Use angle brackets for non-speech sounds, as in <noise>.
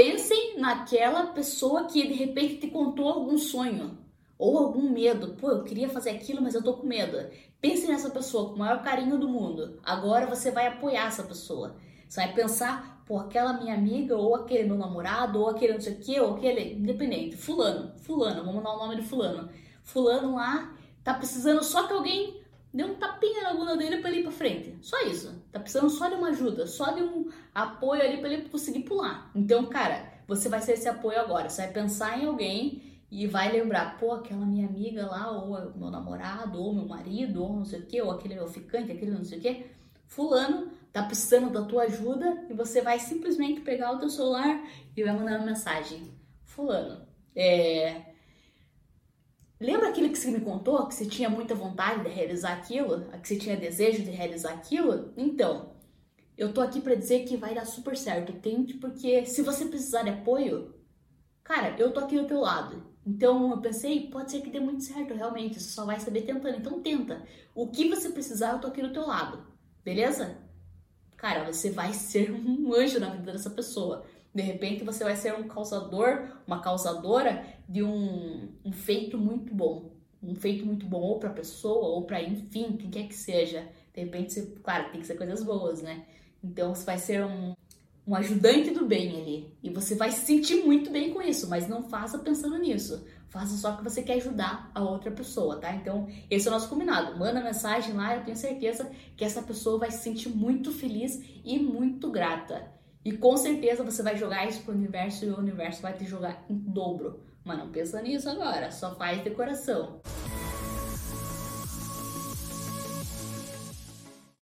Pensem naquela pessoa que de repente te contou algum sonho ou algum medo. Pô, eu queria fazer aquilo, mas eu tô com medo. Pense nessa pessoa com o maior carinho do mundo. Agora você vai apoiar essa pessoa. Você vai pensar, pô, aquela minha amiga, ou aquele meu namorado, ou aquele não sei o que, ou aquele, independente, fulano, fulano, vamos dar o nome de fulano. Fulano lá tá precisando só que alguém dê um tapinha na bunda dele para ele ir para frente. Só isso. Tá precisando só de uma ajuda, só de um apoio ali para ele conseguir pular. Então, cara, você vai ser esse apoio agora. Você vai pensar em alguém e vai lembrar, pô, aquela minha amiga lá, ou meu namorado, ou meu marido, ou não sei o que, ou aquele meu ficante, aquele não sei o que. Fulano tá precisando da tua ajuda e você vai simplesmente pegar o teu celular e vai mandar uma mensagem. Fulano, é, Lembra aquilo que você me contou, que você tinha muita vontade de realizar aquilo, que você tinha desejo de realizar aquilo? Então, eu tô aqui para dizer que vai dar super certo. Tente, porque se você precisar de apoio, cara, eu tô aqui do teu lado. Então eu pensei, pode ser que dê muito certo, realmente. Você só vai saber tentando. Então tenta. O que você precisar, eu tô aqui do teu lado. Beleza? Cara, você vai ser <laughs> um anjo na vida dessa pessoa. De repente você vai ser um causador, uma causadora de um, um feito muito bom. Um feito muito bom ou para a pessoa ou para, enfim, quem quer que seja. De repente, você, claro, tem que ser coisas boas, né? Então você vai ser um, um ajudante do bem ali. E você vai se sentir muito bem com isso, mas não faça pensando nisso. Faça só que você quer ajudar a outra pessoa, tá? Então, esse é o nosso combinado. Manda mensagem lá, eu tenho certeza que essa pessoa vai se sentir muito feliz e muito grata. E com certeza você vai jogar isso pro universo e o universo vai te jogar em dobro. Mas não pensa nisso agora, só faz decoração.